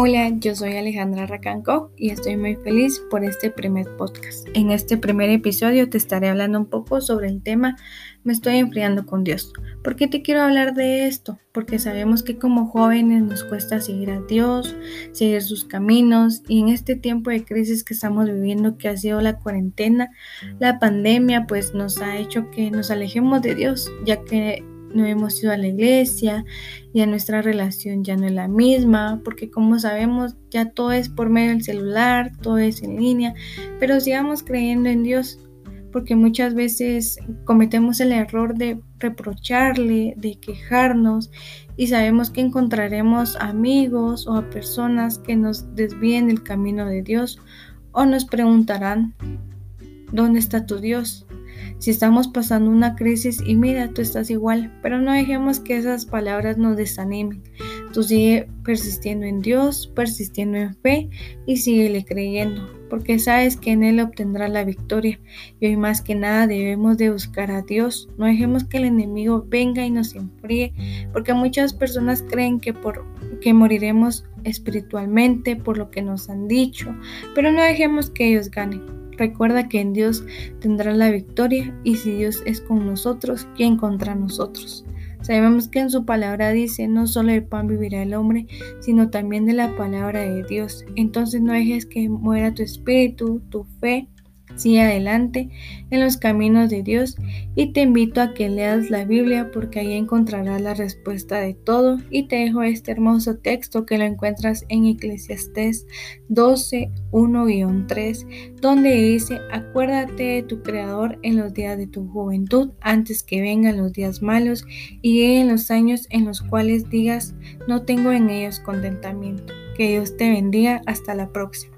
Hola, yo soy Alejandra Racanco y estoy muy feliz por este primer podcast. En este primer episodio te estaré hablando un poco sobre el tema Me estoy enfriando con Dios. ¿Por qué te quiero hablar de esto? Porque sabemos que como jóvenes nos cuesta seguir a Dios, seguir sus caminos y en este tiempo de crisis que estamos viviendo que ha sido la cuarentena, la pandemia pues nos ha hecho que nos alejemos de Dios, ya que no hemos ido a la iglesia, ya nuestra relación ya no es la misma, porque como sabemos ya todo es por medio del celular, todo es en línea, pero sigamos creyendo en Dios, porque muchas veces cometemos el error de reprocharle, de quejarnos y sabemos que encontraremos amigos o a personas que nos desvíen del camino de Dios o nos preguntarán, ¿dónde está tu Dios? Si estamos pasando una crisis y mira, tú estás igual, pero no dejemos que esas palabras nos desanimen. Tú sigue persistiendo en Dios, persistiendo en fe y síguele creyendo, porque sabes que en Él obtendrás la victoria. Y hoy más que nada debemos de buscar a Dios. No dejemos que el enemigo venga y nos enfríe, porque muchas personas creen que por que moriremos espiritualmente por lo que nos han dicho, pero no dejemos que ellos ganen. Recuerda que en Dios tendrás la victoria y si Dios es con nosotros, ¿quién contra nosotros? Sabemos que en su palabra dice, no solo de pan vivirá el hombre, sino también de la palabra de Dios. Entonces no dejes que muera tu espíritu, tu fe Sigue adelante en los caminos de Dios y te invito a que leas la Biblia porque ahí encontrarás la respuesta de todo y te dejo este hermoso texto que lo encuentras en Eclesiastés 12, 1-3 donde dice acuérdate de tu Creador en los días de tu juventud antes que vengan los días malos y lleguen los años en los cuales digas no tengo en ellos contentamiento. Que Dios te bendiga. Hasta la próxima.